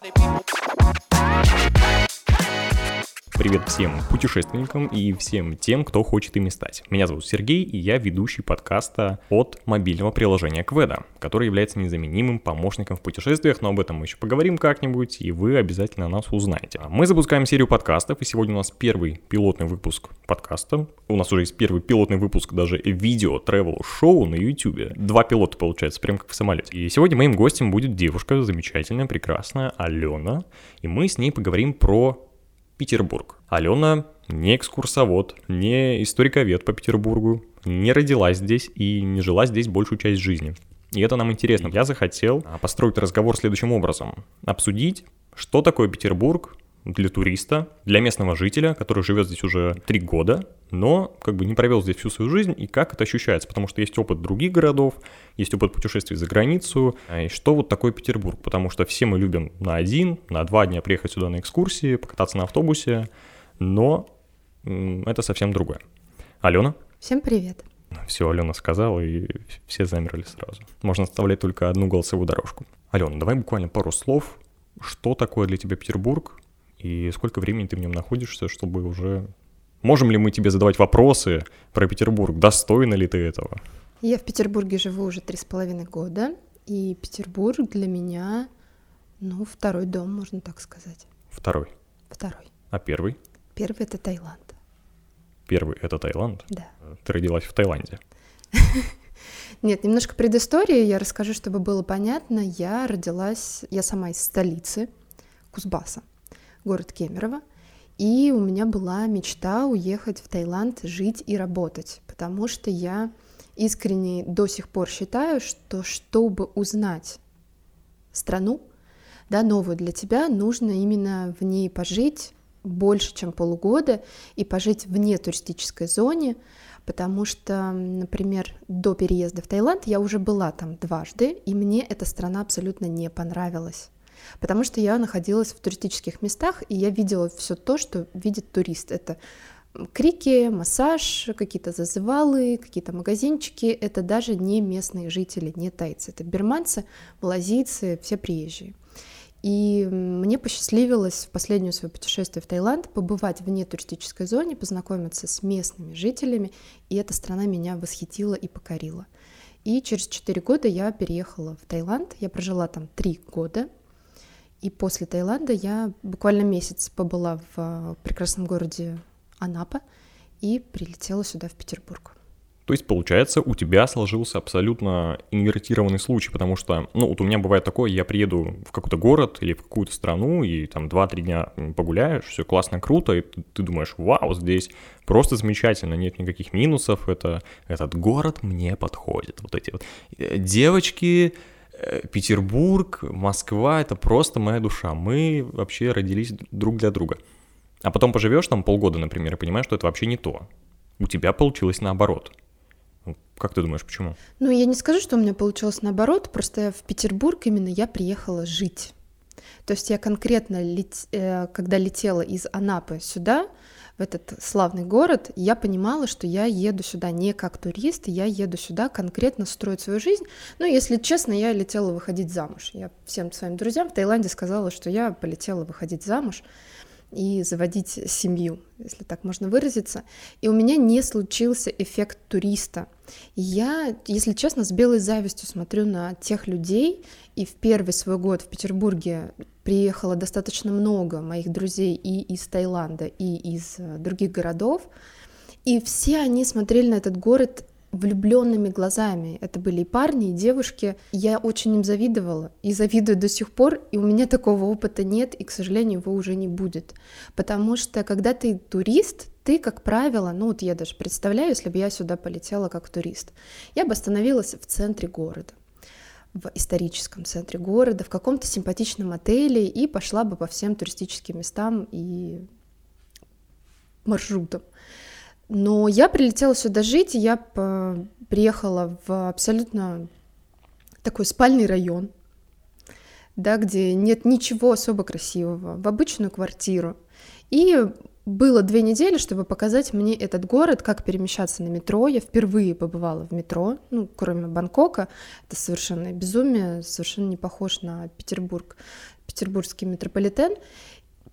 body. People Привет всем путешественникам и всем тем, кто хочет ими стать. Меня зовут Сергей, и я ведущий подкаста от мобильного приложения Кведа, который является незаменимым помощником в путешествиях, но об этом мы еще поговорим как-нибудь, и вы обязательно нас узнаете. Мы запускаем серию подкастов, и сегодня у нас первый пилотный выпуск подкаста. У нас уже есть первый пилотный выпуск даже видео travel шоу на YouTube. Два пилота получается, прям как в самолете. И сегодня моим гостем будет девушка замечательная, прекрасная Алена, и мы с ней поговорим про Петербург. Алена не экскурсовод, не историковед по Петербургу, не родилась здесь и не жила здесь большую часть жизни. И это нам интересно. Я захотел а, построить разговор следующим образом. Обсудить, что такое Петербург, для туриста, для местного жителя, который живет здесь уже три года, но как бы не провел здесь всю свою жизнь, и как это ощущается, потому что есть опыт других городов, есть опыт путешествий за границу, а, и что вот такое Петербург, потому что все мы любим на один, на два дня приехать сюда на экскурсии, покататься на автобусе, но это совсем другое. Алена? Всем привет. Все, Алена сказала, и все замерли сразу. Можно оставлять только одну голосовую дорожку. Алена, давай буквально пару слов. Что такое для тебя Петербург? И сколько времени ты в нем находишься, чтобы уже... Можем ли мы тебе задавать вопросы про Петербург? Достойна ли ты этого? Я в Петербурге живу уже три с половиной года, и Петербург для меня, ну, второй дом, можно так сказать. Второй? Второй. А первый? Первый — это Таиланд. Первый — это Таиланд? Да. Ты родилась в Таиланде? Нет, немножко предыстории я расскажу, чтобы было понятно. Я родилась, я сама из столицы, Кузбасса город Кемерово. И у меня была мечта уехать в Таиланд, жить и работать, потому что я искренне до сих пор считаю, что чтобы узнать страну, да, новую для тебя, нужно именно в ней пожить больше, чем полугода, и пожить вне туристической зоне, потому что, например, до переезда в Таиланд я уже была там дважды, и мне эта страна абсолютно не понравилась потому что я находилась в туристических местах, и я видела все то, что видит турист. Это крики, массаж, какие-то зазывалы, какие-то магазинчики. Это даже не местные жители, не тайцы. Это берманцы, малазийцы, все приезжие. И мне посчастливилось в последнее свое путешествие в Таиланд побывать вне туристической зоне, познакомиться с местными жителями, и эта страна меня восхитила и покорила. И через 4 года я переехала в Таиланд, я прожила там 3 года, и после Таиланда я буквально месяц побыла в э, прекрасном городе Анапа и прилетела сюда, в Петербург. То есть, получается, у тебя сложился абсолютно инвертированный случай, потому что, ну, вот у меня бывает такое, я приеду в какой-то город или в какую-то страну, и там 2-3 дня погуляешь, все классно, круто, и ты, думаешь, вау, здесь просто замечательно, нет никаких минусов, это, этот город мне подходит. Вот эти вот э, девочки, Петербург, Москва — это просто моя душа. Мы вообще родились друг для друга. А потом поживешь там полгода, например, и понимаешь, что это вообще не то. У тебя получилось наоборот. Как ты думаешь, почему? Ну, я не скажу, что у меня получилось наоборот, просто в Петербург именно я приехала жить. То есть я конкретно, лет... Э, когда летела из Анапы сюда, в этот славный город, я понимала, что я еду сюда не как турист, я еду сюда конкретно строить свою жизнь. Ну, если честно, я летела выходить замуж. Я всем своим друзьям в Таиланде сказала, что я полетела выходить замуж и заводить семью, если так можно выразиться. И у меня не случился эффект туриста. Я, если честно, с белой завистью смотрю на тех людей, и в первый свой год в Петербурге приехало достаточно много моих друзей и из Таиланда, и из э, других городов, и все они смотрели на этот город влюбленными глазами. Это были и парни, и девушки. Я очень им завидовала и завидую до сих пор, и у меня такого опыта нет, и, к сожалению, его уже не будет. Потому что, когда ты турист, ты, как правило, ну вот я даже представляю, если бы я сюда полетела как турист, я бы остановилась в центре города в историческом центре города, в каком-то симпатичном отеле и пошла бы по всем туристическим местам и маршрутам. Но я прилетела сюда жить, и я приехала в абсолютно такой спальный район, да, где нет ничего особо красивого, в обычную квартиру. И было две недели, чтобы показать мне этот город, как перемещаться на метро. Я впервые побывала в метро, ну, кроме Бангкока. Это совершенно безумие, совершенно не похож на Петербург. петербургский метрополитен,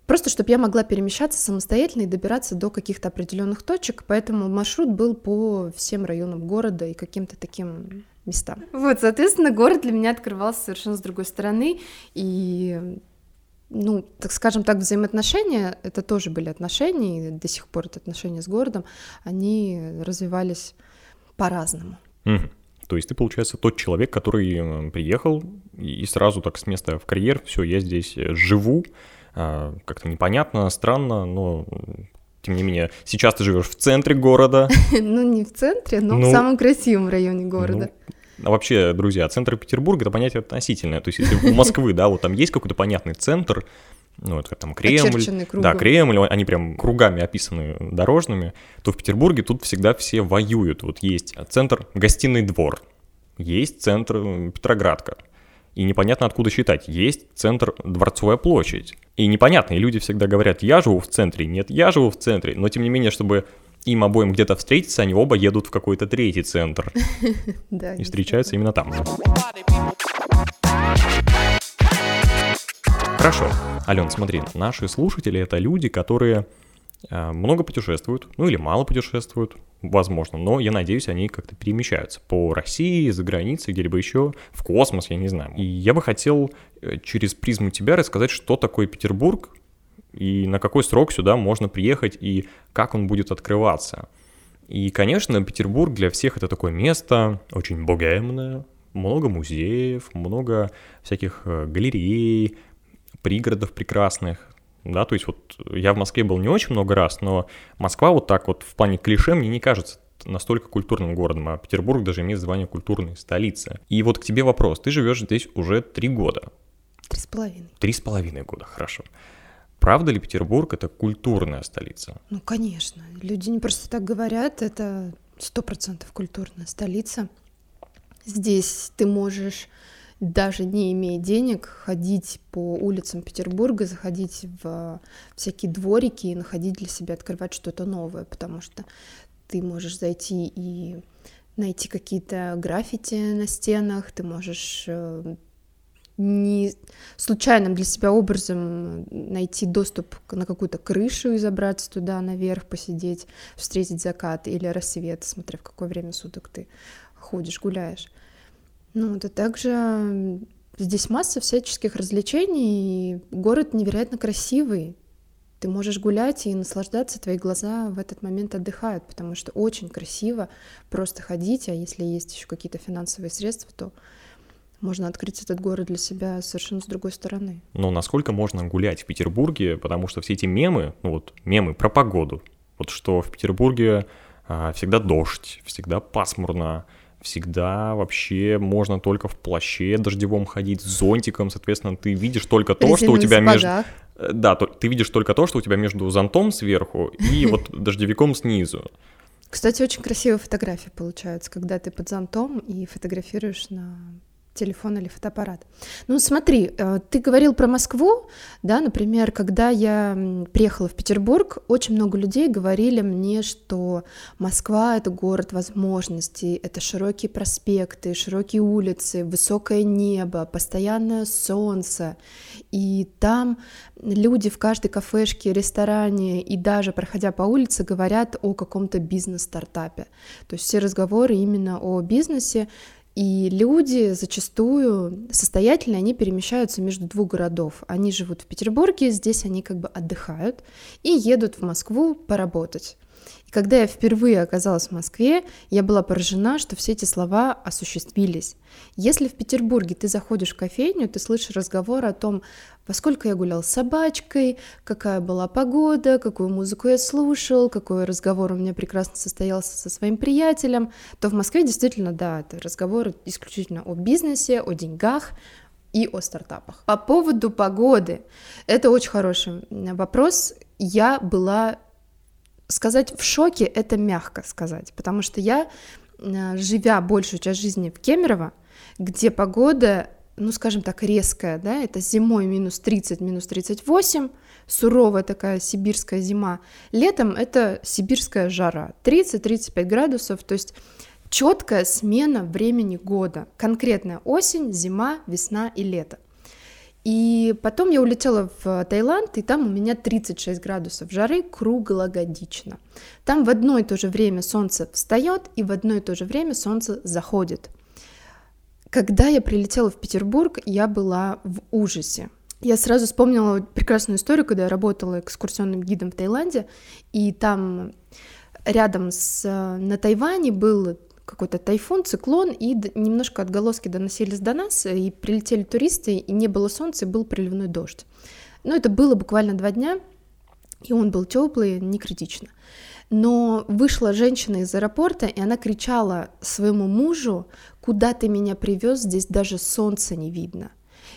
просто чтобы я могла перемещаться самостоятельно и добираться до каких-то определенных точек, поэтому маршрут был по всем районам города и каким-то таким местам. Вот, соответственно, город для меня открывался совершенно с другой стороны, и ну, так скажем так, взаимоотношения, это тоже были отношения, и до сих пор это отношения с городом, они развивались по-разному. Угу. То есть ты, получается, тот человек, который приехал и сразу так с места в карьер, все, я здесь э, живу, а, как-то непонятно, странно, но тем не менее, сейчас ты живешь в центре города. Ну, не в центре, но в ну, самом красивом районе города. А вообще, друзья, центр Петербурга это понятие относительное. То есть, если у Москвы, да, вот там есть какой-то понятный центр, ну, это там Кремль, да, Кремль, они прям кругами описаны дорожными, то в Петербурге тут всегда все воюют. Вот есть центр Гостиный двор, есть центр Петроградка, и непонятно откуда считать. Есть центр Дворцовая площадь. И непонятно, и люди всегда говорят, я живу в центре, нет, я живу в центре, но тем не менее, чтобы им обоим где-то встретиться, они оба едут в какой-то третий центр. И встречаются именно там. Хорошо. Ален, смотри, наши слушатели — это люди, которые э, много путешествуют, ну или мало путешествуют, возможно, но я надеюсь, они как-то перемещаются по России, за границей, где-либо еще, в космос, я не знаю. И я бы хотел э, через призму тебя рассказать, что такое Петербург, и на какой срок сюда можно приехать, и как он будет открываться. И, конечно, Петербург для всех это такое место очень богемное, много музеев, много всяких э, галерей, пригородов прекрасных, да, то есть вот я в Москве был не очень много раз, но Москва вот так вот в плане клише мне не кажется настолько культурным городом, а Петербург даже имеет звание культурной столицы. И вот к тебе вопрос, ты живешь здесь уже три года. Три с половиной. Три с половиной года, хорошо. Правда ли Петербург это культурная столица? Ну, конечно. Люди не просто так говорят, это сто процентов культурная столица. Здесь ты можешь даже не имея денег, ходить по улицам Петербурга, заходить в всякие дворики и находить для себя, открывать что-то новое, потому что ты можешь зайти и найти какие-то граффити на стенах, ты можешь э, не случайным для себя образом найти доступ на какую-то крышу и забраться туда наверх, посидеть, встретить закат или рассвет, смотря в какое время суток ты ходишь, гуляешь. Ну, это также здесь масса всяческих развлечений, и город невероятно красивый. Ты можешь гулять и наслаждаться, твои глаза в этот момент отдыхают, потому что очень красиво просто ходить, а если есть еще какие-то финансовые средства, то можно открыть этот город для себя совершенно с другой стороны. Но насколько можно гулять в Петербурге, потому что все эти мемы, ну вот мемы про погоду, вот что в Петербурге а, всегда дождь, всегда пасмурно, всегда вообще можно только в плаще дождевом ходить, с зонтиком, соответственно, ты видишь только то, что у тебя между... Э, да, ты видишь только то, что у тебя между зонтом сверху и вот дождевиком снизу. Кстати, очень красивые фотографии получаются, когда ты под зонтом и фотографируешь на телефон или фотоаппарат. Ну, смотри, э, ты говорил про Москву, да, например, когда я приехала в Петербург, очень много людей говорили мне, что Москва — это город возможностей, это широкие проспекты, широкие улицы, высокое небо, постоянное солнце, и там люди в каждой кафешке, ресторане и даже проходя по улице говорят о каком-то бизнес-стартапе. То есть все разговоры именно о бизнесе, и люди зачастую состоятельные, они перемещаются между двух городов. Они живут в Петербурге, здесь они как бы отдыхают и едут в Москву поработать. И когда я впервые оказалась в Москве, я была поражена, что все эти слова осуществились. Если в Петербурге ты заходишь в кофейню, ты слышишь разговор о том, во сколько я гулял с собачкой, какая была погода, какую музыку я слушал, какой разговор у меня прекрасно состоялся со своим приятелем, то в Москве действительно, да, это разговор исключительно о бизнесе, о деньгах, и о стартапах. По поводу погоды, это очень хороший вопрос. Я была сказать в шоке это мягко сказать, потому что я, э, живя большую часть жизни в Кемерово, где погода, ну, скажем так, резкая, да, это зимой минус 30, минус 38, суровая такая сибирская зима, летом это сибирская жара, 30-35 градусов, то есть четкая смена времени года, конкретная осень, зима, весна и лето. И потом я улетела в Таиланд, и там у меня 36 градусов жары круглогодично. Там в одно и то же время солнце встает, и в одно и то же время солнце заходит. Когда я прилетела в Петербург, я была в ужасе. Я сразу вспомнила прекрасную историю, когда я работала экскурсионным гидом в Таиланде, и там рядом с, на Тайване был какой-то тайфун, циклон, и немножко отголоски доносились до нас, и прилетели туристы, и не было солнца, и был приливной дождь. Но это было буквально два дня, и он был теплый, не критично. Но вышла женщина из аэропорта, и она кричала своему мужу, куда ты меня привез, здесь даже солнца не видно.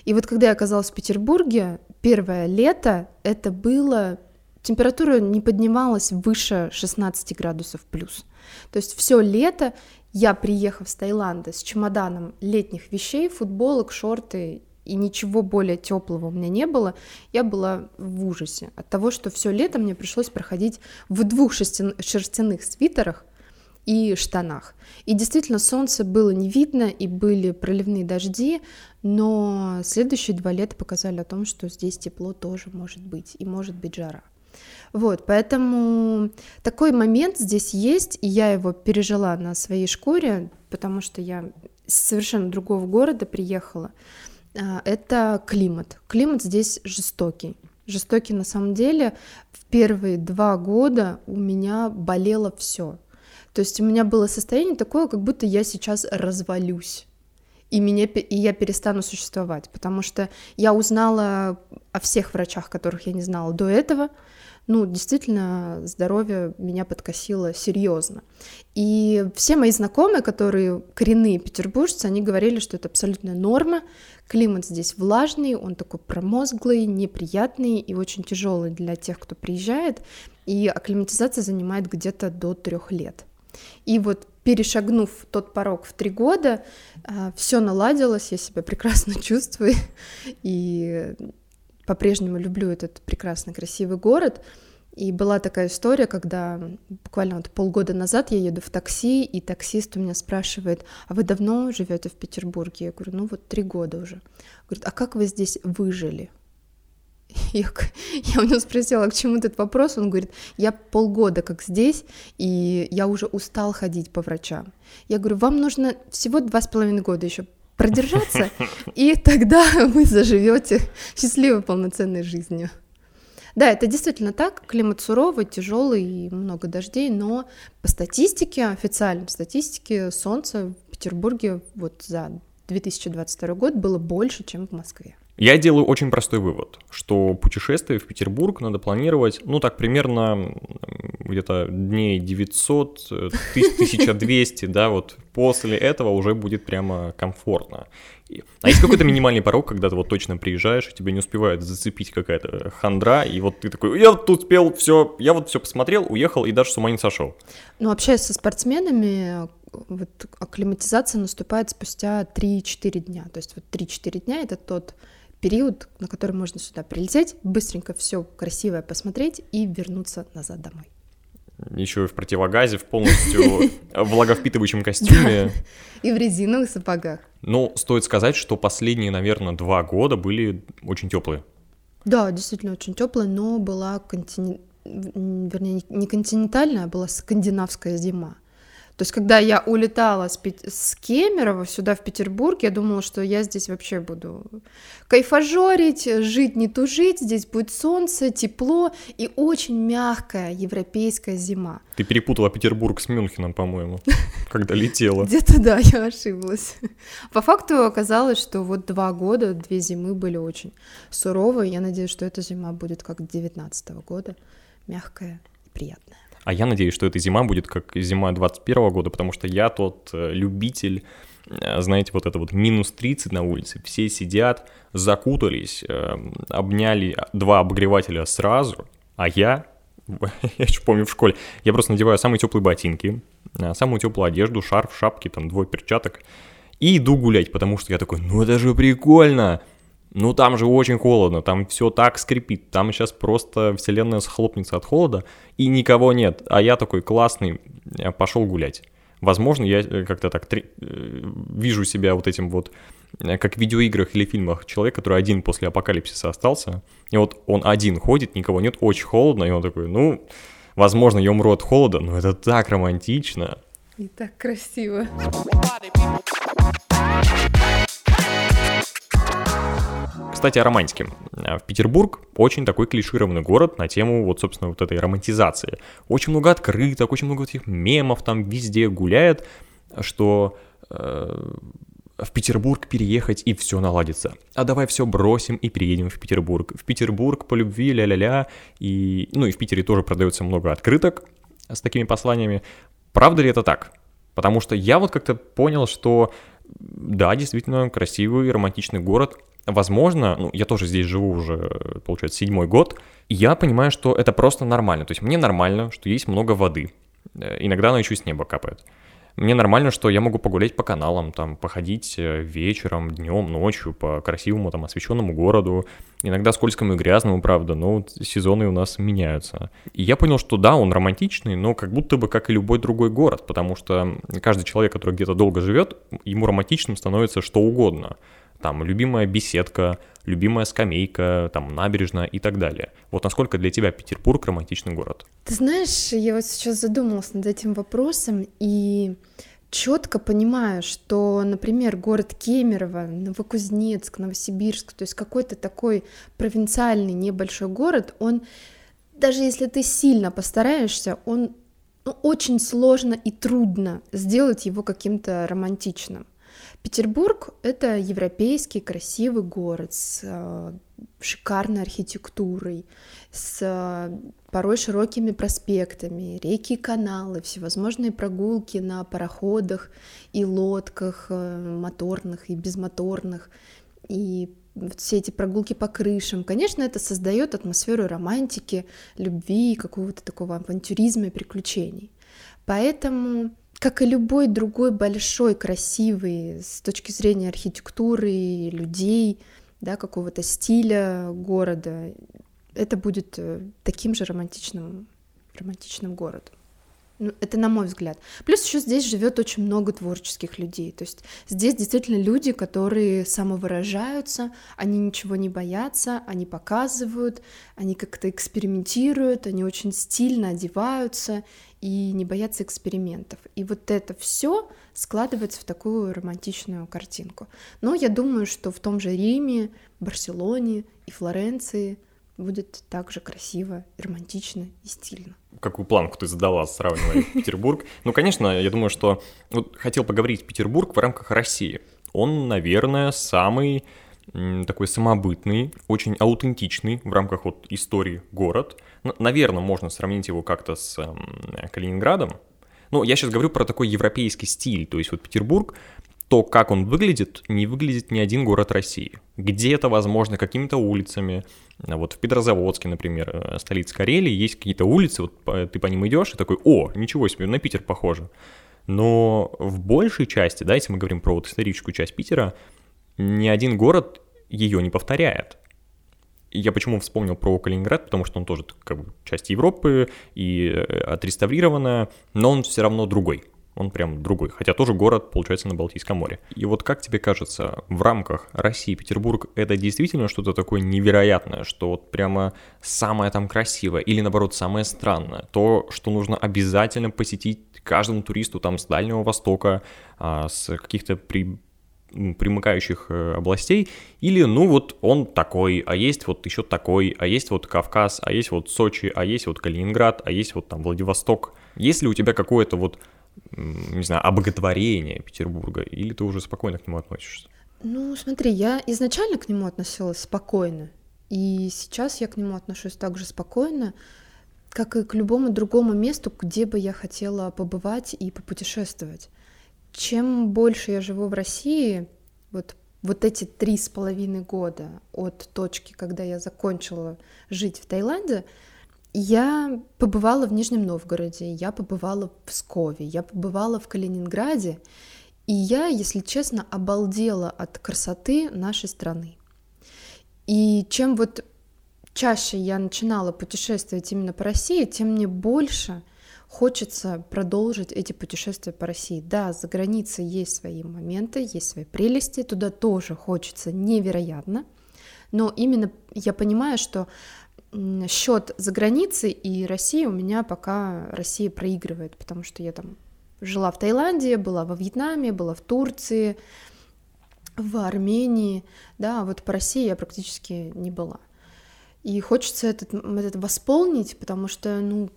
И вот когда я оказалась в Петербурге, первое лето, это было температура не поднималась выше 16 градусов плюс. То есть все лето я, приехав с Таиланда с чемоданом летних вещей, футболок, шорты и ничего более теплого у меня не было, я была в ужасе от того, что все лето мне пришлось проходить в двух шерстяных свитерах и штанах. И действительно, солнце было не видно, и были проливные дожди, но следующие два лета показали о том, что здесь тепло тоже может быть, и может быть жара. Вот, поэтому такой момент здесь есть, и я его пережила на своей шкуре, потому что я с совершенно другого города приехала. А, это климат. Климат здесь жестокий. Жестокий на самом деле. В первые два года у меня болело все. То есть у меня было состояние такое, как будто я сейчас развалюсь и, меня, и я перестану существовать, потому что я узнала о всех врачах, которых я не знала до этого, ну, действительно, здоровье меня подкосило серьезно. И все мои знакомые, которые коренные петербуржцы, они говорили, что это абсолютная норма. Климат здесь влажный, он такой промозглый, неприятный и очень тяжелый для тех, кто приезжает. И акклиматизация занимает где-то до трех лет. И вот перешагнув тот порог в три года, а, все наладилось, я себя прекрасно чувствую. И по-прежнему люблю этот прекрасный, красивый город. И была такая история, когда буквально вот полгода назад я еду в такси, и таксист у меня спрашивает, а вы давно живете в Петербурге? Я говорю, ну вот три года уже. Говорит, а как вы здесь выжили? Я, я у него спросила, «А к чему этот вопрос, он говорит, я полгода как здесь, и я уже устал ходить по врачам. Я говорю, вам нужно всего два с половиной года еще продержаться, и тогда вы заживете счастливой полноценной жизнью. Да, это действительно так. Климат суровый, тяжелый и много дождей, но по статистике, официальной статистике, солнца в Петербурге вот за 2022 год было больше, чем в Москве. Я делаю очень простой вывод, что путешествие в Петербург надо планировать, ну так, примерно где-то дней 900, 1200, да, вот после этого уже будет прямо комфортно. А есть какой-то минимальный порог, когда ты вот точно приезжаешь, и тебя не успевает зацепить какая-то хандра, и вот ты такой, я тут успел все, я вот все посмотрел, уехал и даже с ума не сошел. Ну, общаясь со спортсменами, вот акклиматизация наступает спустя 3-4 дня. То есть вот 3-4 дня — это тот период, на который можно сюда прилететь, быстренько все красивое посмотреть и вернуться назад домой. Еще и в противогазе, в полностью влаговпитывающем костюме. И в резиновых сапогах. Ну, стоит сказать, что последние, наверное, два года были очень теплые. Да, действительно очень теплые, но была континент, вернее, не континентальная, а была скандинавская зима. То есть, когда я улетала с, Пет... с Кемерово сюда, в Петербург, я думала, что я здесь вообще буду кайфажорить, жить не тужить, здесь будет солнце, тепло и очень мягкая европейская зима. Ты перепутала Петербург с Мюнхеном, по-моему, когда летела. Где-то да, я ошиблась. По факту оказалось, что вот два года, две зимы были очень суровые. Я надеюсь, что эта зима будет как 19 года, мягкая и приятная. А я надеюсь, что эта зима будет как зима 21 года, потому что я тот э, любитель, э, знаете, вот это вот минус 30 на улице, все сидят, закутались, э, обняли два обогревателя сразу, а я, я еще помню в школе, я просто надеваю самые теплые ботинки, самую теплую одежду, шарф, шапки, там, двое перчаток, и иду гулять, потому что я такой, ну это же прикольно, ну там же очень холодно, там все так скрипит, там сейчас просто вселенная схлопнется от холода, и никого нет. А я такой классный, пошел гулять. Возможно, я э, как-то так три... Э, вижу себя вот этим вот э, как в видеоиграх или фильмах, человек, который один после апокалипсиса остался, и вот он один ходит, никого нет, очень холодно, и он такой, ну, возможно, я умру от холода, но это так романтично. И так красиво. Кстати, о романтике. Э, в Петербург очень такой клишированный город на тему вот, собственно, вот этой романтизации. Очень много открыток, очень много этих мемов там везде гуляет, что э, в Петербург переехать и все наладится. А давай все бросим и переедем в Петербург. В Петербург по любви, ля-ля-ля. И, ну и в Питере тоже продается много открыток с такими посланиями. Правда ли это так? Потому что я вот как-то понял, что да, действительно красивый романтичный город, возможно, ну, я тоже здесь живу уже, получается, седьмой год, и я понимаю, что это просто нормально. То есть мне нормально, что есть много воды. Э, иногда она еще и с неба капает. Мне нормально, что я могу погулять по каналам, там, походить э, вечером, днем, ночью по красивому, там, освещенному городу. Иногда скользкому и грязному, правда, но сезоны у нас меняются. И я понял, что да, он романтичный, но как будто бы как и любой другой город, потому что каждый человек, который где-то долго живет, ему романтичным становится что угодно – там любимая беседка, любимая скамейка, там набережная и так далее. Вот насколько для тебя Петербург романтичный город? Ты знаешь, я вот сейчас задумалась над этим вопросом и четко понимаю, что, например, город Кемерово, Новокузнецк, Новосибирск, то есть какой-то такой провинциальный небольшой город, он, даже если ты сильно постараешься, он ну, очень сложно и трудно сделать его каким-то романтичным. Петербург — это европейский красивый город с э, шикарной архитектурой, с э, порой широкими проспектами, реки и каналы, всевозможные прогулки на пароходах и лодках, э, моторных и безмоторных, и все эти прогулки по крышам. Конечно, это создает атмосферу романтики, любви, какого-то такого авантюризма и приключений. Поэтому как и любой другой большой, красивый с точки зрения архитектуры, людей, да, какого-то стиля города, это будет э, таким же романтичным, романтичным городом. Ну, это на мой взгляд. Плюс еще здесь живет очень много творческих людей. То есть здесь действительно люди, которые самовыражаются, они ничего не боятся, они показывают, они как-то экспериментируют, они очень стильно одеваются и не боятся экспериментов. И вот это все складывается в такую романтичную картинку. Но я думаю, что в том же Риме, Барселоне и Флоренции будет также красиво, романтично и стильно. Какую планку ты задала, сравнивая Петербург? Ну, конечно, я думаю, что... Вот хотел поговорить Петербург в рамках России. Он, наверное, самый такой самобытный, очень аутентичный в рамках вот истории город. Наверное, можно сравнить его как-то с Калининградом. Но я сейчас говорю про такой европейский стиль. То есть вот Петербург, то, как он выглядит, не выглядит ни один город России. Где-то, возможно, какими-то улицами. Вот в Петрозаводске, например, э, столица Карелии, есть какие-то улицы, вот ты по ним идешь и такой, о, ничего себе, на Питер похоже. Но в большей части, да, если мы говорим про вот историческую часть Питера, ни один город ее не повторяет. Я почему вспомнил про Калининград, потому что он тоже как бы часть Европы и э, отреставрировано, но он все равно другой. Он прям другой, хотя тоже город, получается, на Балтийском море. И вот как тебе кажется, в рамках России Петербург это действительно что-то такое невероятное, что вот прямо самое там красивое или наоборот самое странное, то, что нужно обязательно посетить каждому туристу там с Дальнего Востока, а, с каких-то при примыкающих э, областей, или, ну, вот он такой, а есть вот еще такой, а есть вот Кавказ, а есть вот Сочи, а есть вот Калининград, а есть вот там Владивосток. Есть ли у тебя какое-то вот, не знаю, обоготворение Петербурга, или ты уже спокойно к нему относишься? Ну, смотри, я изначально к нему относилась спокойно, и сейчас я к нему отношусь также спокойно, как и к любому другому месту, где бы я хотела побывать и попутешествовать чем больше я живу в России, вот, вот эти три с половиной года от точки, когда я закончила жить в Таиланде, я побывала в Нижнем Новгороде, я побывала в Пскове, я побывала в Калининграде, и я, если честно, обалдела от красоты нашей страны. И чем вот чаще я начинала путешествовать именно по России, тем мне больше хочется продолжить эти путешествия по России. Да, за границей есть свои моменты, есть свои прелести, туда тоже хочется невероятно, но именно я понимаю, что счет за границей и России у меня пока Россия проигрывает, потому что я там жила в Таиланде, была во Вьетнаме, была в Турции, в Армении, да, вот по России я практически не была. И хочется этот, этот восполнить, потому что, ну...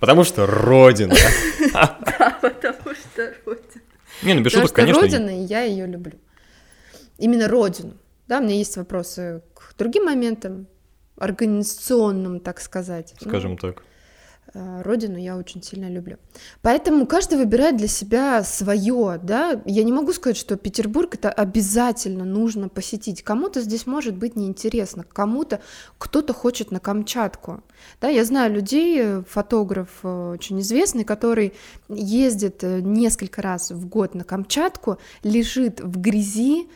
Потому что Родина. Да, потому что Родина. Не, ну без шуток, конечно. Родина, и я ее люблю. Именно Родину. Да, у меня есть вопросы к другим моментам, организационным, так сказать. Скажем ну, так. Э, родину я очень сильно люблю. Поэтому каждый выбирает для себя свое, да. Я не могу сказать, что Петербург это обязательно нужно посетить. Кому-то здесь может быть неинтересно, кому-то кто-то хочет на Камчатку. Да, я знаю людей, фотограф э, очень известный, который ездит э, несколько раз в год на Камчатку, лежит в грязи,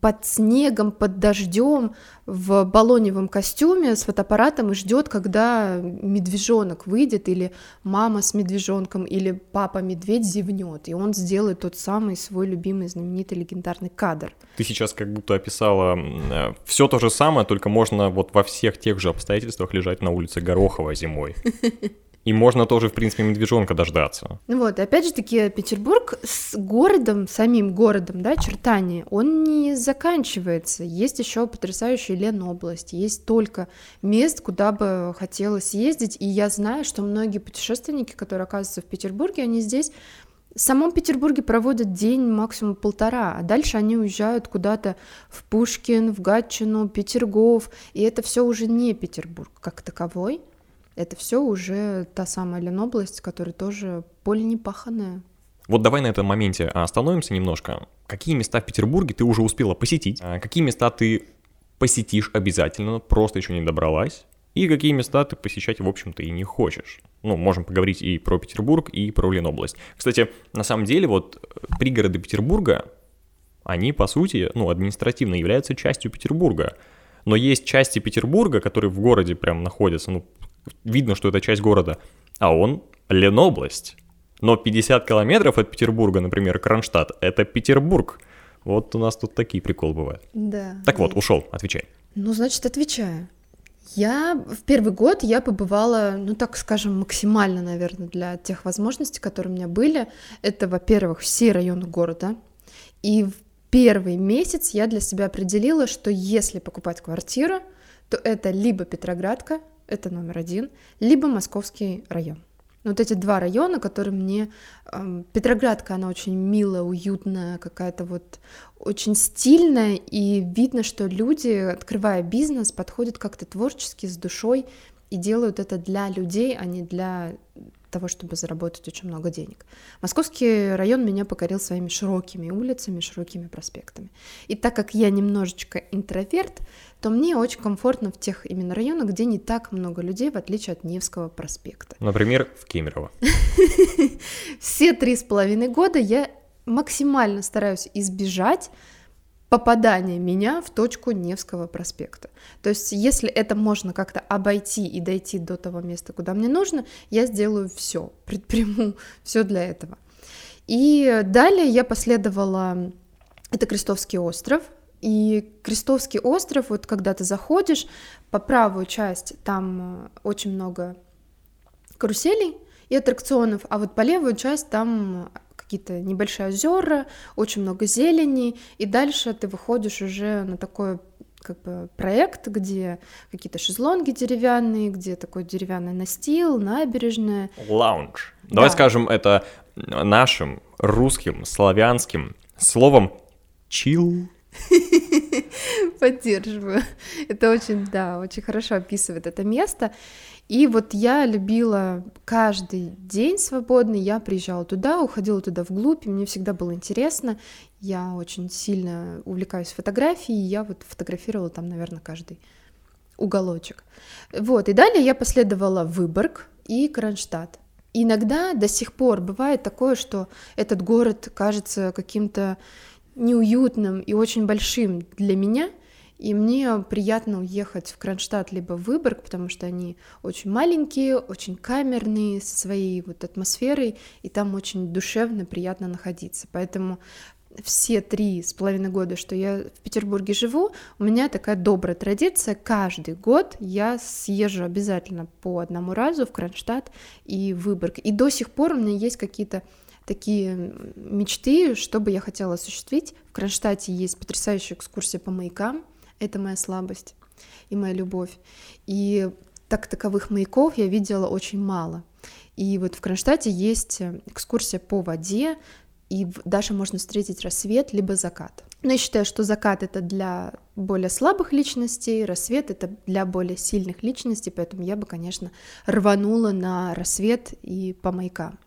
под снегом, под дождем, в баллоневом костюме с фотоаппаратом и ждет, когда медвежонок выйдет, или мама с медвежонком, или папа медведь зевнет, и он сделает тот самый свой любимый знаменитый легендарный кадр. Ты сейчас как будто описала э, все то же самое, только можно вот во всех тех же обстоятельствах лежать на улице Горохова зимой. И можно тоже, в принципе, медвежонка дождаться. Ну вот, опять же таки, Петербург с городом, самим городом, да, чертания, он не заканчивается. Есть еще потрясающая Ленобласть, есть только мест, куда бы хотелось ездить, и я знаю, что многие путешественники, которые оказываются в Петербурге, они здесь в самом Петербурге проводят день, максимум полтора, а дальше они уезжают куда-то в Пушкин, в Гатчину, Петергоф, и это все уже не Петербург как таковой, это все уже та самая Ленобласть, которая тоже поле непаханное. Вот давай на этом моменте остановимся немножко. Какие места в Петербурге ты уже успела посетить? А какие места ты посетишь обязательно, просто еще не добралась? И какие места ты посещать, в общем-то, и не хочешь? Ну, можем поговорить и про Петербург, и про Ленобласть. Кстати, на самом деле, вот пригороды Петербурга, они, по сути, ну, административно являются частью Петербурга. Но есть части Петербурга, которые в городе прям находятся, ну, видно, что это часть города, а он Ленобласть. Но 50 километров от Петербурга, например, Кронштадт, это Петербург. Вот у нас тут такие приколы бывают. Да. Так вот, ушел, отвечай. Ну, значит, отвечаю. Я в первый год я побывала, ну так скажем, максимально, наверное, для тех возможностей, которые у меня были. Это, во-первых, все районы города. И в первый месяц я для себя определила, что если покупать квартиру, то это либо Петроградка, это номер один, либо Московский район. Вот эти два района, которые мне... Э, Петроградка, она очень милая, уютная, какая-то вот очень стильная, и видно, что люди, открывая бизнес, подходят как-то творчески, с душой, и делают это для людей, а не для того, чтобы заработать очень много денег. Московский район меня покорил своими широкими улицами, широкими проспектами. И так как я немножечко интроверт, то мне очень комфортно в тех именно районах, где не так много людей, в отличие от Невского проспекта. Например, в Кемерово. Все три с половиной года я максимально стараюсь избежать попадания меня в точку Невского проспекта. То есть, если это можно как-то обойти и дойти до того места, куда мне нужно, я сделаю все, предприму все для этого. И далее я последовала, это Крестовский остров, и Крестовский остров, вот когда ты заходишь, по правую часть там э, очень много каруселей и аттракционов, а вот по левую часть там какие-то небольшие озера, очень много зелени, и дальше ты выходишь уже на такой как бы проект, где какие-то шезлонги деревянные, где такой деревянный настил, набережная. Лаунж. Да. Давай скажем это нашим русским, славянским словом чил. Поддерживаю. Это очень, да, очень хорошо описывает это место. И вот я любила каждый день свободный, я приезжала туда, уходила туда вглубь, и мне всегда было интересно. Я очень сильно увлекаюсь фотографией, и я вот фотографировала там, наверное, каждый уголочек. Вот, и далее я последовала Выборг и Кронштадт. Иногда до сих пор бывает такое, что этот город кажется каким-то неуютным и очень большим для меня, И мне приятно уехать в Кронштадт либо в Выборг, потому что они очень маленькие, очень камерные, со своей вот атмосферой, и там очень душевно, приятно находиться. Поэтому все три с половиной года, что я в Петербурге живу, у меня такая добрая традиция. Каждый год я съезжу обязательно по одному разу в Кронштадт и Выборг. И до сих пор у меня есть какие-то такие мечты, что бы я хотела осуществить. В Кронштадте есть потрясающая экскурсия по маякам. Это моя слабость и моя любовь. И так таковых маяков я видела очень мало. И вот в Кронштадте есть экскурсия по воде, и даже можно встретить рассвет либо закат. Но я считаю, что закат это для более слабых личностей, рассвет это для более сильных личностей, поэтому я бы, конечно, рванула на рассвет и по маякам.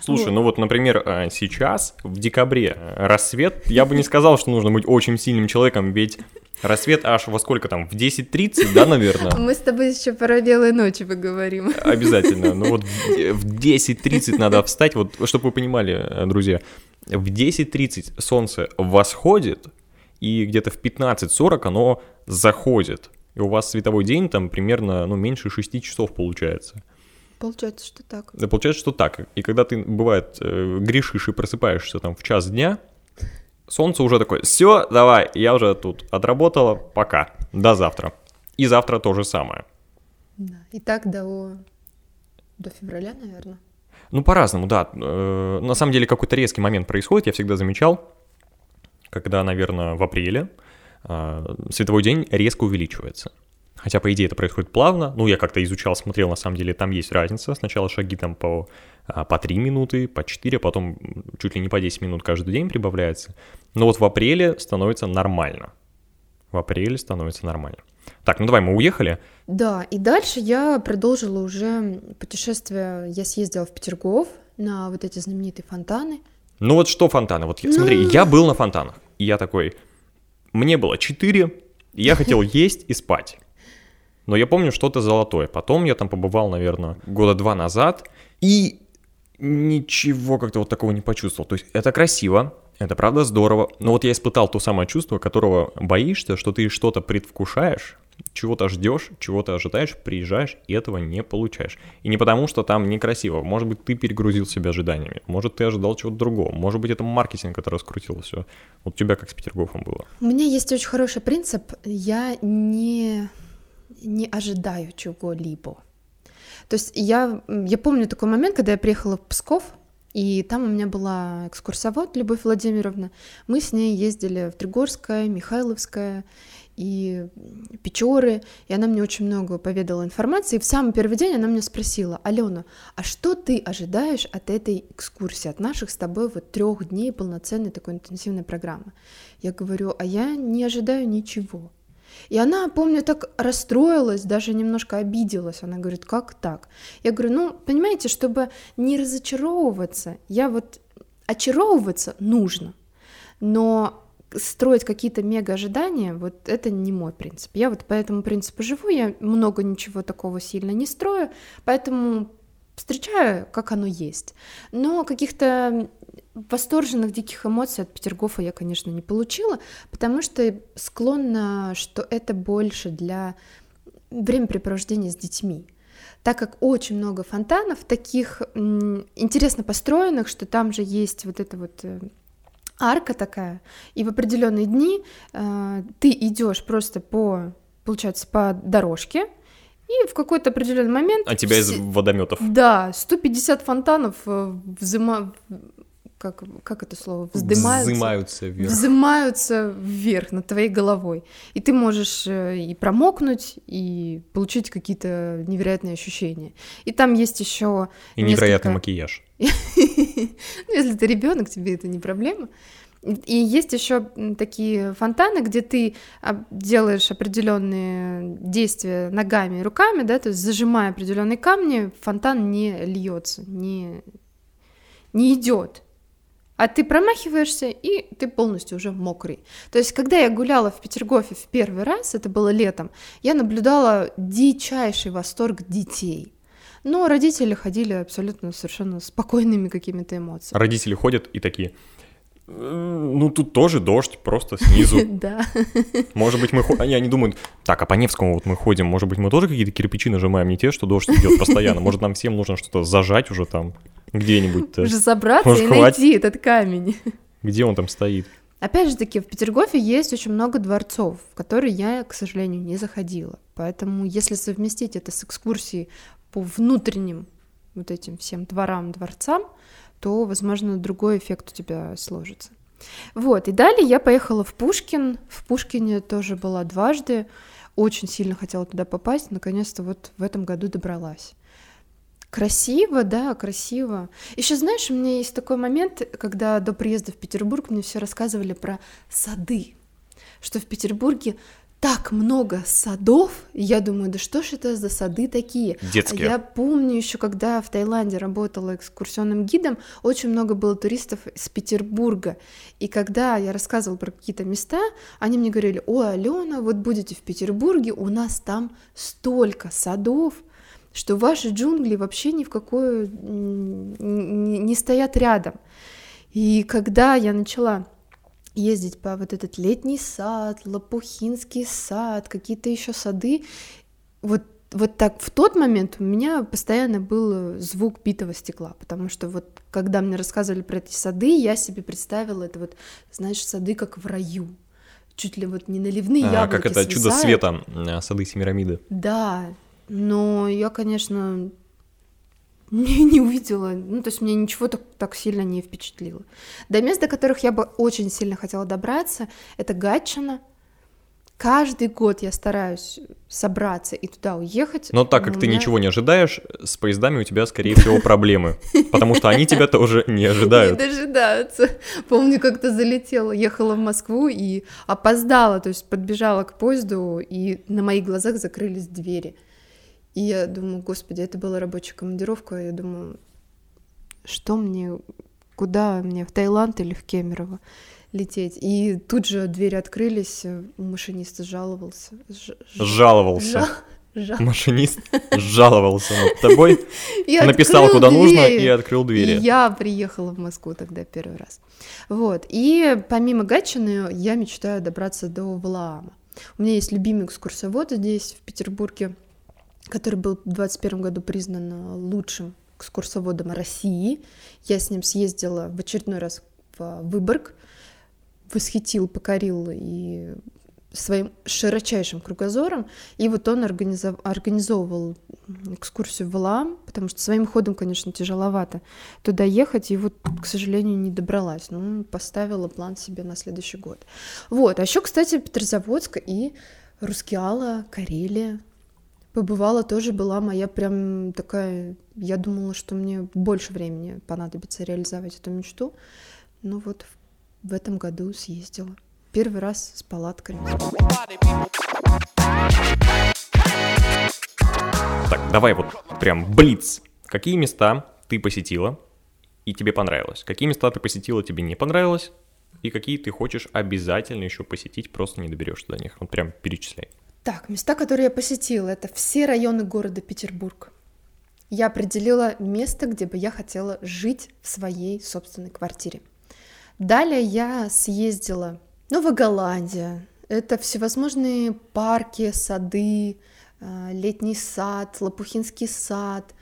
Слушай, вот. ну вот, например, э, сейчас, в декабре, э, рассвет, я бы не сказал, что нужно быть очень сильным человеком, ведь рассвет аж во сколько там, в 10.30, да, наверное? Мы с тобой еще про белые ночи поговорим. Обязательно, ну вот в 10.30 надо встать, вот, чтобы вы понимали, э, друзья, в 10.30 солнце восходит, и где-то в 15.40 оно заходит. И у вас световой день там примерно, ну, меньше 6 часов получается. Получается, что так. Да, получается, что так. И когда ты, бывает, э, грешишь и просыпаешься там в час дня, солнце уже такое, все, давай, я уже тут отработала, пока, до завтра. И завтра то же самое. Да, и так до, до февраля, наверное. Ну, по-разному, да. Э, на самом деле какой-то резкий момент происходит, я всегда замечал, когда, наверное, в апреле э, световой день резко увеличивается. Хотя, по идее, это происходит плавно. Ну, я как-то изучал, смотрел, на самом деле, там есть разница. Сначала шаги там по, а, по 3 минуты, по 4, а потом чуть ли не по 10 минут каждый день прибавляется. Но вот в апреле становится нормально. В апреле становится нормально. Так, ну давай, мы уехали. Да, и дальше я продолжила уже путешествие. Я съездила в Петергоф на вот эти знаменитые фонтаны. Ну вот что фонтаны? Вот ну... смотри, я был на фонтанах, и я такой, мне было 4, я хотел есть и спать. Но я помню что-то золотое. Потом я там побывал, наверное, года два назад, и ничего как-то вот такого не почувствовал. То есть это красиво, это правда здорово, но вот я испытал то самое чувство, которого боишься, что ты что-то предвкушаешь, чего-то ждешь, чего-то ожидаешь, приезжаешь и этого не получаешь. И не потому, что там некрасиво. Может быть, ты перегрузил себя ожиданиями. Может, ты ожидал чего-то другого. Может быть, это маркетинг, который раскрутил все. Вот у тебя как с Петергофом было? У меня есть очень хороший принцип. Я не, не ожидаю чего-либо. То есть я, я помню такой момент, когда я приехала в Псков, и там у меня была экскурсовод Любовь Владимировна. Мы с ней ездили в Тригорское, Михайловское и Печоры, и она мне очень много поведала информации. И в самый первый день она меня спросила, Алена, а что ты ожидаешь от этой экскурсии, от наших с тобой вот трех дней полноценной такой интенсивной программы? Я говорю, а я не ожидаю ничего. И она, помню, так расстроилась, даже немножко обиделась. Она говорит, как так? Я говорю, ну, понимаете, чтобы не разочаровываться, я вот очаровываться нужно, но строить какие-то мега ожидания, вот это не мой принцип. Я вот по этому принципу живу, я много ничего такого сильно не строю, поэтому встречаю, как оно есть. Но каких-то восторженных диких эмоций от Петергофа я, конечно, не получила, потому что склонна, что это больше для времяпрепровождения с детьми. Так как очень много фонтанов, таких интересно построенных, что там же есть вот это вот э, арка такая, и в определенные дни э, ты идешь просто по, получается, по дорожке, и в какой-то определенный момент... А тебя из водометов. Да, 150 фонтанов э, взыма как, как это слово, вздымаются, вздымаются вверх. вздымаются вверх над твоей головой. И ты можешь э, и промокнуть, и получить какие-то невероятные ощущения. И там есть еще И невероятный макияж. Ну, если ты ребенок, тебе это не проблема. И есть еще такие фонтаны, где ты делаешь определенные действия ногами и руками, да, то есть зажимая определенные камни, фонтан не льется, не, не идет а ты промахиваешься, и ты полностью уже мокрый. То есть, когда я гуляла в Петергофе в первый раз, это было летом, я наблюдала дичайший восторг детей. Но родители ходили абсолютно совершенно спокойными какими-то эмоциями. Родители ходят и такие, Ну, тут тоже дождь, просто снизу. Да. Может быть, мы... Они, они думают, так, а по Невскому вот мы ходим, может быть, мы тоже какие-то кирпичи нажимаем, не те, что дождь идет постоянно. Может, нам всем нужно что-то зажать уже там где-нибудь. Уже забраться Может, и хватит? найти этот камень. Где он там стоит? Опять же таки, в Петергофе есть очень много дворцов, в которые я, к сожалению, не заходила. Поэтому, если совместить это с экскурсией по внутренним вот этим всем дворам, дворцам, то, возможно, другой эффект у тебя сложится. Вот, и далее я поехала в Пушкин. В Пушкине тоже была дважды. Очень сильно хотела туда попасть. Наконец-то вот в этом году добралась. Красиво, да, красиво. Еще знаешь, у меня есть такой момент, когда до приезда в Петербург мне все рассказывали про сады, что в Петербурге так много садов, я думаю, да что ж это за сады такие? Детские. Я помню еще, когда в Таиланде работала экскурсионным гидом, очень много было туристов из Петербурга, и когда я рассказывала про какие-то места, они мне говорили, о, Алена, вот будете в Петербурге, у нас там столько садов, что ваши джунгли вообще ни в какую не стоят рядом. И когда я начала ездить по вот этот летний сад, Лопухинский сад, какие-то еще сады, вот вот так в тот момент у меня постоянно был звук битого стекла, потому что вот когда мне рассказывали про эти сады, я себе представила это вот, знаешь, сады как в раю, чуть ли вот не наливные А, яблоки как это чудо свисают. света, а, сады Семирамиды. Да, но я, конечно, не, не увидела, ну, то есть меня ничего так, так сильно не впечатлило. До мест, до которых я бы очень сильно хотела добраться, это Гатчина. Каждый год я стараюсь собраться и туда уехать. Но так как ты меня ничего не ожидаешь, с поездами у тебя, скорее всего, проблемы. Потому что они тебя тоже не Не ожидают. дожидаются. Помню, как-то залетела, ехала в Москву и опоздала, то есть подбежала к поезду, и на моих глазах закрылись двери. И я думаю, господи, это была рабочая командировка, я думаю, что мне, куда мне, в Таиланд или в Кемерово лететь? И тут же двери открылись, машинист жаловался. Ж- Жаловался. жал- Машинист жаловался над тобой, написал, куда нужно, и открыл двери. И я приехала в Москву тогда первый раз. Вот. И помимо Гатчины я мечтаю добраться до Валаама. У меня есть любимый экскурсовод здесь, в Петербурге, который был в 2021 году признан э, лучшим экскурсоводом России. Я с ним съездила в очередной раз в Выборг, восхитил, покорил и своим широчайшим кругозором. И вот он организов- организовывал экскурсию в Валаам, потому что своим ходом, конечно, тяжеловато туда ехать, и вот, к сожалению, не добралась. Ну, поставила план себе на следующий год. Вот, а еще, кстати, Петрозаводск и Рускеала, Карелия. Побывала тоже, была моя прям такая... Я думала, что мне больше времени понадобится реализовать эту мечту. Ну вот в, этом году съездила. Первый раз с палатками. Так, давай вот прям блиц. Какие места ты посетила и тебе понравилось? Какие места ты посетила, тебе не понравилось? И какие ты хочешь обязательно еще посетить, просто не доберешься до них? Вот прям перечисляй. Так, места, которые я посетила, это все районы города Петербург. Я определила место, где бы я хотела жить в своей собственной квартире. Далее я съездила Новая Голландия. Это всевозможные парки, сады, э, летний сад, Лопухинский сад,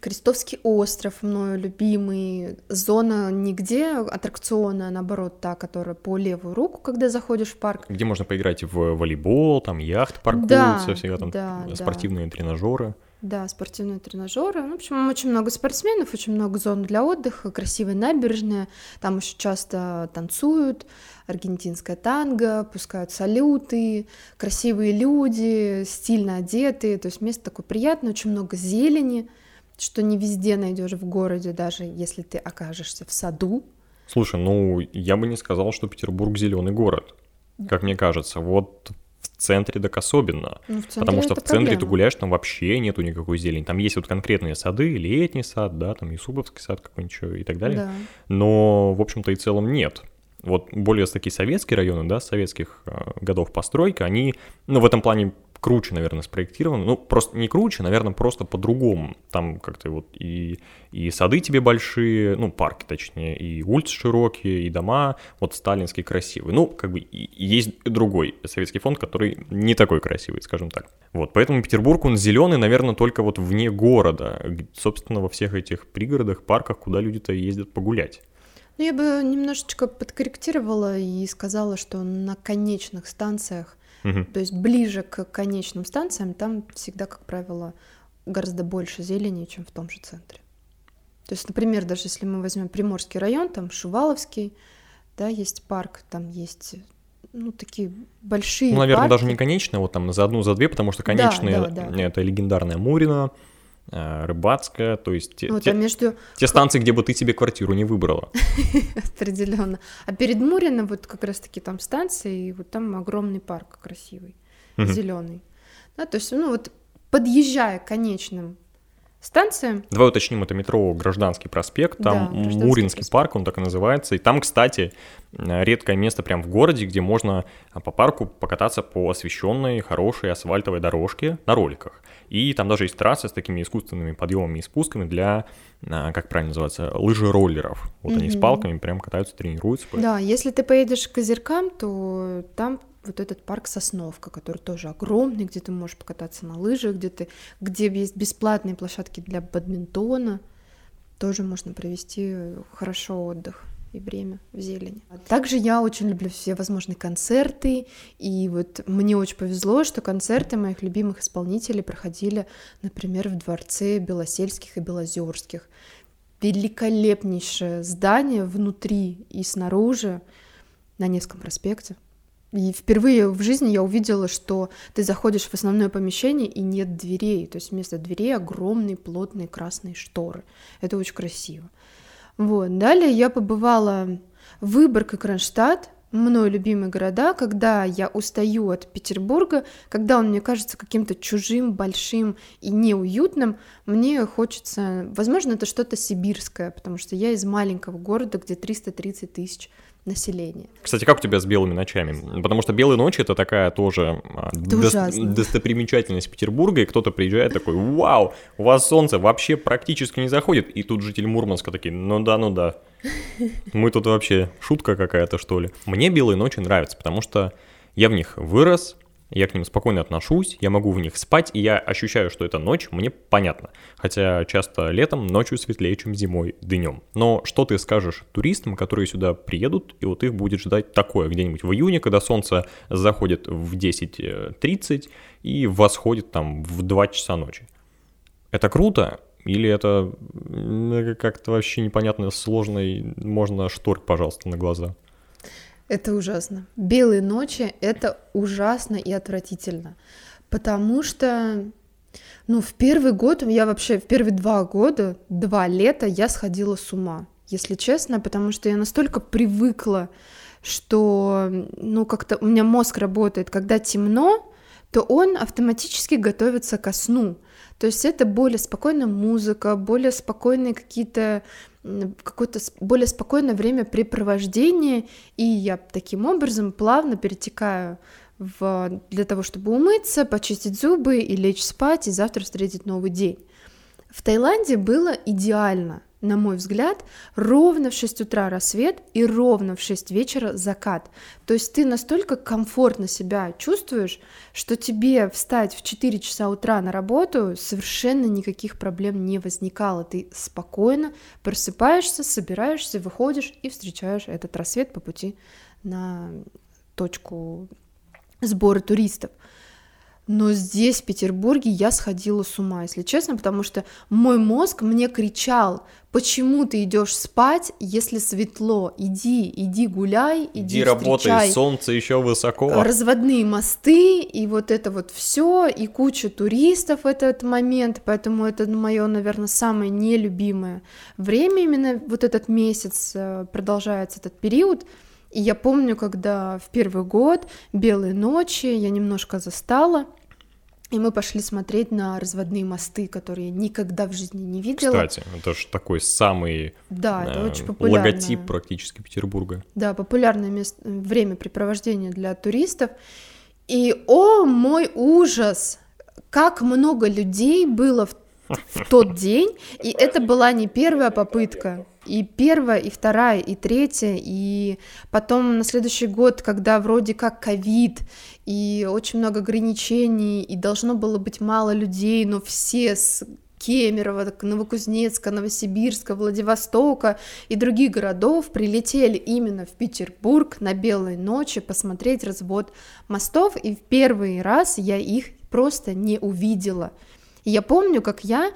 Крестовский остров, мною любимый, зона нигде аттракциона, наоборот, та, которая по левую руку, когда заходишь в парк, Где можно поиграть в волейбол, там яхт Да, паркуются, всегда там да, да. спортивные тренажеры. Да, спортивные тренажеры. Ну, В общем, очень много спортсменов, очень много зон для отдыха, красивая набережная. Там еще часто танцуют, аргентинская танго, пускают салюты, красивые люди, стильно одетые. То есть место такое приятное, очень много зелени, что не везде найдешь в городе, даже если ты окажешься в саду. Слушай, ну я бы не сказал, что Петербург зеленый город, как мне кажется. Вот в центре так особенно. Ну, центре Потому что в центре ты проблема. гуляешь, там вообще нету никакой зелени. Там есть вот конкретные сады, летний сад, да, там Юсуповский сад какой-нибудь и так далее. Да. Но, в общем-то, и целом нет. Вот более такие советские районы, да, советских э, годов постройка, они, ну, в этом плане круче, наверное, спроектирован. Ну, просто не круче, наверное, просто по-другому. Там как-то вот и, и сады тебе большие, ну, парки точнее, и улицы широкие, и дома вот сталинские красивые. Ну, как бы и есть другой советский фонд, который не такой красивый, скажем так. Вот, поэтому Петербург, он зеленый, наверное, только вот вне города. Собственно, во всех этих пригородах, парках, куда люди-то ездят погулять. Ну, я бы немножечко подкорректировала и сказала, что на конечных станциях Угу. То есть ближе к конечным станциям там всегда, как правило, гораздо больше зелени, чем в том же центре. То есть, например, даже если мы возьмем Приморский район, там Шуваловский, да, есть парк, там есть ну, такие большие Ну, наверное, парки. даже не конечные, вот там за одну, за две, потому что конечные да, да, да. это легендарная Мурина, рыбацкая, то есть те, вот, те, а между... те станции, где бы ты себе квартиру не выбрала. Определенно. А перед Мурино вот как раз-таки там станция, и вот там огромный парк красивый, зеленый. Да, то есть, ну вот подъезжая к конечным станциям. Давай уточним, это метро Гражданский проспект, там да, Муринский проспект. парк, он так и называется, и там, кстати, редкое место прям в городе, где можно по парку покататься по освещенной хорошей асфальтовой дорожке на роликах. И там даже есть трассы с такими искусственными подъемами и спусками для, а, как правильно называется, лыжероллеров. Вот mm-hmm. они с палками прям катаются, тренируются. Да, если ты поедешь к Озеркам, то там вот этот парк Сосновка, который тоже огромный, где ты можешь покататься на лыжах, где, ты, где есть бесплатные площадки для бадминтона, тоже можно провести хорошо отдых и время в зелени. Также я очень люблю все возможные концерты, и вот мне очень повезло, что концерты моих любимых исполнителей проходили, например, в дворце Белосельских и Белозерских. Великолепнейшее здание внутри и снаружи на Невском проспекте. И впервые в жизни я увидела, что ты заходишь в основное помещение и нет дверей. То есть вместо дверей огромные плотные красные шторы. Это очень красиво. Вот. Далее я побывала в Выборг и Кронштадт, мной любимые города, когда я устаю от Петербурга, когда он мне кажется каким-то чужим, большим и неуютным, мне хочется, возможно, это что-то сибирское, потому что я из маленького города, где 330 тысяч населения. Кстати, как у тебя с белыми ночами? Потому что белые ночи это такая тоже а, дос- достопримечательность Петербурга, и кто-то приезжает такой, вау, у вас солнце вообще практически не заходит, и тут житель Мурманска такие, ну да, ну да, мы тут вообще шутка какая-то что ли. Мне белые ночи нравятся, потому что я в них вырос, я к ним спокойно отношусь, я могу в них спать, и я ощущаю, что это ночь, мне понятно. Хотя часто летом ночью светлее, чем зимой днем. Но что ты скажешь туристам, которые сюда приедут, и вот их будет ждать такое где-нибудь в июне, когда солнце заходит в 10.30 и восходит там в 2 часа ночи? Это круто, или это как-то вообще непонятно, сложно, и можно шторк, пожалуйста, на глаза? Это ужасно. Белые ночи — это ужасно и отвратительно. Потому что, ну, в первый год, я вообще, в первые два года, два лета я сходила с ума, если честно, потому что я настолько привыкла, что, ну, как-то у меня мозг работает, когда темно, то он автоматически готовится ко сну. То есть это более спокойная музыка, более спокойные какие-то какое-то более спокойное времяпрепровождение, и я таким образом плавно перетекаю в, для того, чтобы умыться, почистить зубы и лечь спать, и завтра встретить новый день. В Таиланде было идеально на мой взгляд, ровно в 6 утра рассвет и ровно в 6 вечера закат. То есть ты настолько комфортно себя чувствуешь, что тебе встать в 4 часа утра на работу совершенно никаких проблем не возникало. Ты спокойно просыпаешься, собираешься, выходишь и встречаешь этот рассвет по пути на точку сбора туристов. Но здесь, в Петербурге, я сходила с ума, если честно, потому что мой мозг мне кричал, почему ты идешь спать, если светло, иди, иди гуляй, иди, иди работай, солнце еще высоко. Разводные мосты, и вот это вот все, и куча туристов в этот момент, поэтому это мое, наверное, самое нелюбимое время, именно вот этот месяц э, продолжается этот период, и я помню, когда в первый год «Белые ночи» я немножко застала, и мы пошли смотреть на разводные мосты, которые я никогда в жизни не видела. Кстати, это же такой самый да, это э, очень популярное. логотип практически Петербурга. Да, популярное место, времяпрепровождение для туристов. И, о мой ужас, как много людей было в, в тот день, и это была не первая попытка, и первая, и вторая, и третья, и потом на следующий год, когда вроде как ковид, и очень много ограничений, и должно было быть мало людей, но все с Кемерово, Новокузнецка, Новосибирска, Владивостока и других городов прилетели именно в Петербург на Белой ночи посмотреть развод мостов, и в первый раз я их просто не увидела. И я помню, как я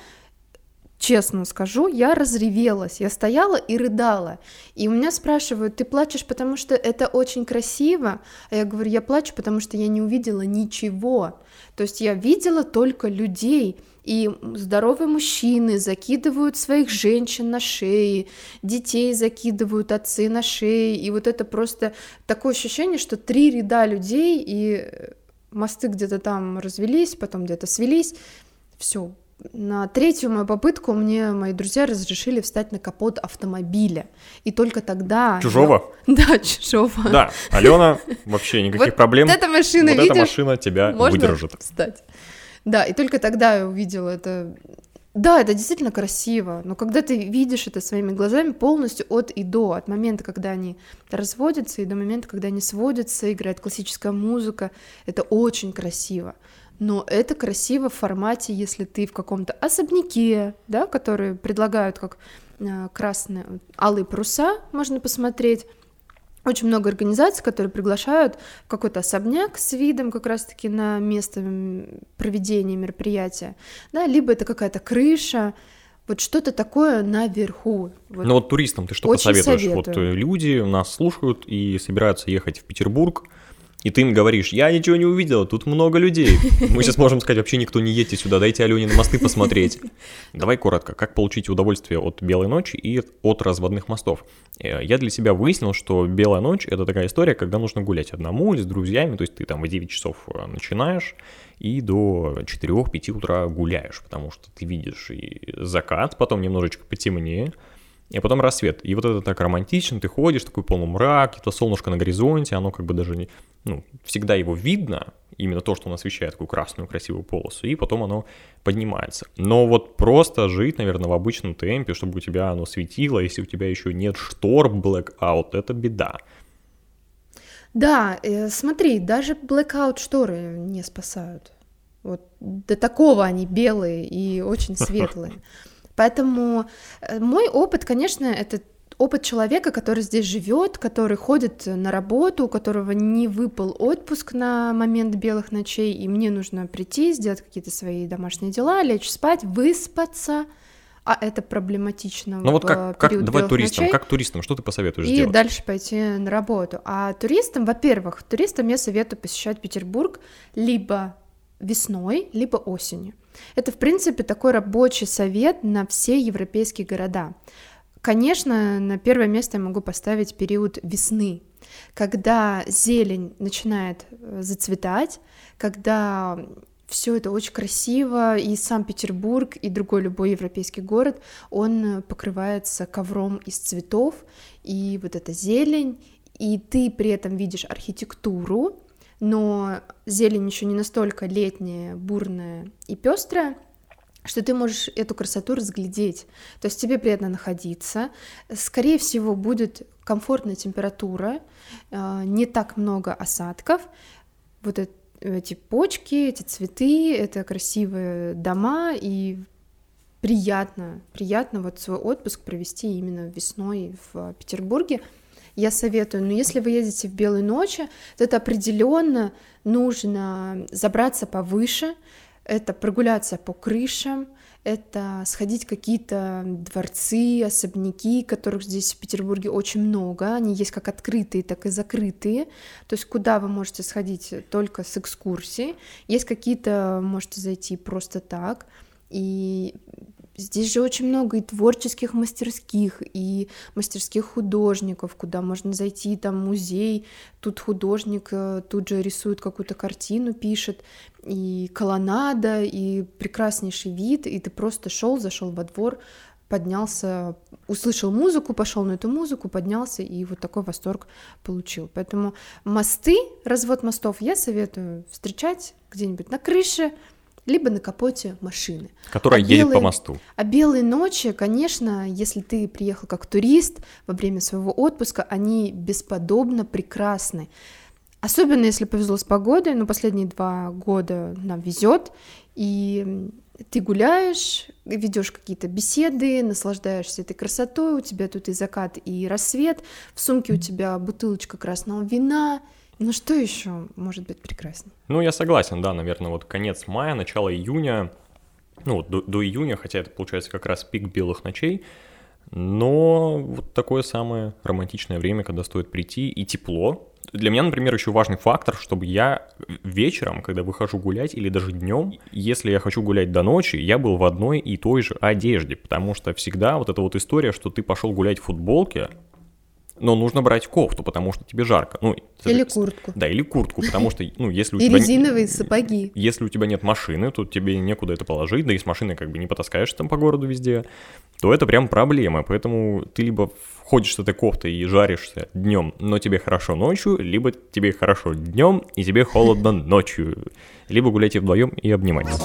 честно скажу, я разревелась, я стояла и рыдала. И у меня спрашивают, ты плачешь, потому что это очень красиво? А я говорю, я плачу, потому что я не увидела ничего. То есть я видела только людей, и здоровые мужчины закидывают своих женщин на шеи, детей закидывают отцы на шеи, и вот это просто такое ощущение, что три ряда людей, и мосты где-то там развелись, потом где-то свелись, все, на третью мою попытку мне мои друзья разрешили встать на капот автомобиля. И только тогда... Чужого? Я... Да, чужого. Да, Алена, вообще никаких вот проблем. эта машина, вот видишь, эта машина тебя можно выдержит. встать. Да, и только тогда я увидела это. Да, это действительно красиво, но когда ты видишь это своими глазами полностью от и до, от момента, когда они разводятся, и до момента, когда они сводятся, играет классическая музыка, это очень красиво но это красиво в формате, если ты в каком-то особняке, да, которые предлагают как э, красные, алые паруса, можно посмотреть. Очень много организаций, которые приглашают в какой-то особняк с видом как раз-таки на место проведения мероприятия, да, либо это какая-то крыша, вот что-то такое наверху. Вот. Ну вот туристам ты что Очень посоветуешь? советую. Вот э, люди нас слушают и собираются ехать в Петербург, и ты им говоришь, я ничего не увидела, тут много людей. Мы сейчас можем сказать, вообще никто не едьте сюда, дайте Алене на мосты посмотреть. Давай коротко, как получить удовольствие от белой ночи и от разводных мостов. Э, я для себя выяснил, что белая ночь — это такая история, когда нужно гулять одному или с друзьями, то есть ты там в 9 часов э, начинаешь и до 4-5 утра гуляешь, потому что ты видишь и закат, потом немножечко потемнее, и потом рассвет. И вот это так романтично, ты ходишь, такой полумрак, это солнышко на горизонте, оно как бы даже не... Ну, всегда его видно, именно то, что он освещает такую красную красивую полосу, и потом оно поднимается. Но вот просто жить, наверное, в обычном темпе, чтобы у тебя оно светило, если у тебя еще нет штор blackout, это беда. Да, э, смотри, даже blackout шторы не спасают. Вот до такого они белые и очень светлые. Поэтому э, мой опыт, конечно, это опыт человека, который здесь живет, который ходит на работу, у которого не выпал отпуск на момент белых ночей, и мне нужно прийти, сделать какие-то свои домашние дела, лечь спать, выспаться, а это проблематично. Ну вот как, как давай туристам, ночей, как туристам, что ты посоветуешь и сделать? дальше пойти на работу. А туристам, во-первых, туристам я советую посещать Петербург либо весной, либо осенью. Это, в принципе, такой рабочий совет на все европейские города. Конечно, на первое место я могу поставить период весны, когда зелень начинает э, зацветать, когда все это очень красиво, и Санкт-Петербург, и другой любой европейский город, он покрывается ковром из цветов, и вот эта зелень, и ты при этом видишь архитектуру, но зелень еще не настолько летняя, бурная и пестрая, что ты можешь эту красоту разглядеть. То есть тебе приятно находиться. Скорее всего, будет комфортная температура, э, не так много осадков. Вот эти почки, эти цветы, это красивые дома, и приятно, приятно вот свой отпуск провести именно весной в Петербурге я советую. Но если вы едете в белые ночи, то это определенно нужно забраться повыше, это прогуляться по крышам, это сходить в какие-то дворцы, особняки, которых здесь в Петербурге очень много. Они есть как открытые, так и закрытые. То есть куда вы можете сходить только с экскурсией. Есть какие-то, можете зайти просто так. И Здесь же очень много и творческих мастерских, и мастерских художников, куда можно зайти, там музей, тут художник э, тут же рисует какую-то картину, пишет, и колоннада, и прекраснейший вид, и ты просто шел, зашел во двор, поднялся, услышал музыку, пошел на эту музыку, поднялся и вот такой восторг получил. Поэтому мосты, развод мостов я советую встречать где-нибудь на крыше, либо на капоте машины. Которая а едет белые, по мосту. А белые ночи, конечно, если ты приехал как турист во время своего отпуска, они бесподобно прекрасны. Особенно если повезло с погодой, но последние два года нам везет, и ты гуляешь, ведешь какие-то беседы, наслаждаешься этой красотой, у тебя тут и закат, и рассвет, в сумке у тебя бутылочка красного вина, ну что еще может быть прекраснее? Ну, я согласен, да, наверное, вот конец мая, начало июня, ну, вот до, до июня, хотя это получается как раз пик белых ночей, но вот такое самое романтичное время, когда стоит прийти, и тепло. Для меня, например, еще важный фактор, чтобы я вечером, когда выхожу гулять, или даже днем, если я хочу гулять до ночи, я был в одной и той же одежде, потому что всегда вот эта вот история, что ты пошел гулять в футболке, но нужно брать кофту, потому что тебе жарко. Ну, или куртку. Да, или куртку, потому что, ну, если у и тебя... резиновые сапоги. Если у тебя нет машины, то тебе некуда это положить, да и с машиной как бы не потаскаешь там по городу везде, то это прям проблема, поэтому ты либо ходишь с этой кофтой и жаришься днем, но тебе хорошо ночью, либо тебе хорошо днем и тебе холодно ночью, либо гуляйте вдвоем и обнимайтесь.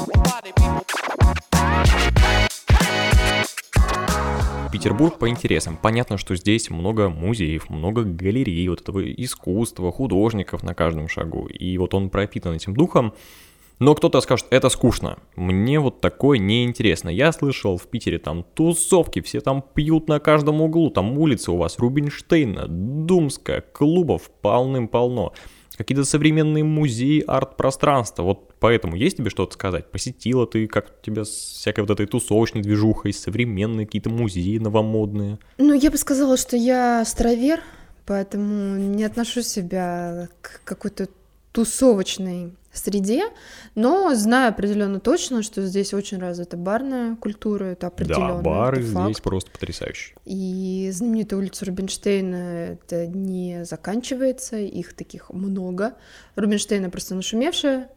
Петербург по интересам. Понятно, что здесь много музеев, много галерей, вот этого искусства, художников на каждом шагу. И вот он пропитан этим духом. Но кто-то скажет, это скучно. Мне вот такое неинтересно. Я слышал в Питере там тусовки, все там пьют на каждом углу. Там улицы у вас Рубинштейна, Думская, клубов полным-полно какие-то современные музеи, арт-пространства. Вот поэтому есть тебе что-то сказать? Посетила ты, как тебя с всякой вот этой тусовочной движухой, современные какие-то музеи новомодные? Ну, я бы сказала, что я старовер, поэтому не отношу себя к какой-то тусовочной среде, но знаю определенно точно, что здесь очень развита барная культура, это определенно. Да, бары это факт. здесь просто потрясающие. И знаменитая улица Рубинштейна это не заканчивается, их таких много. Рубинштейна просто нашумевшая.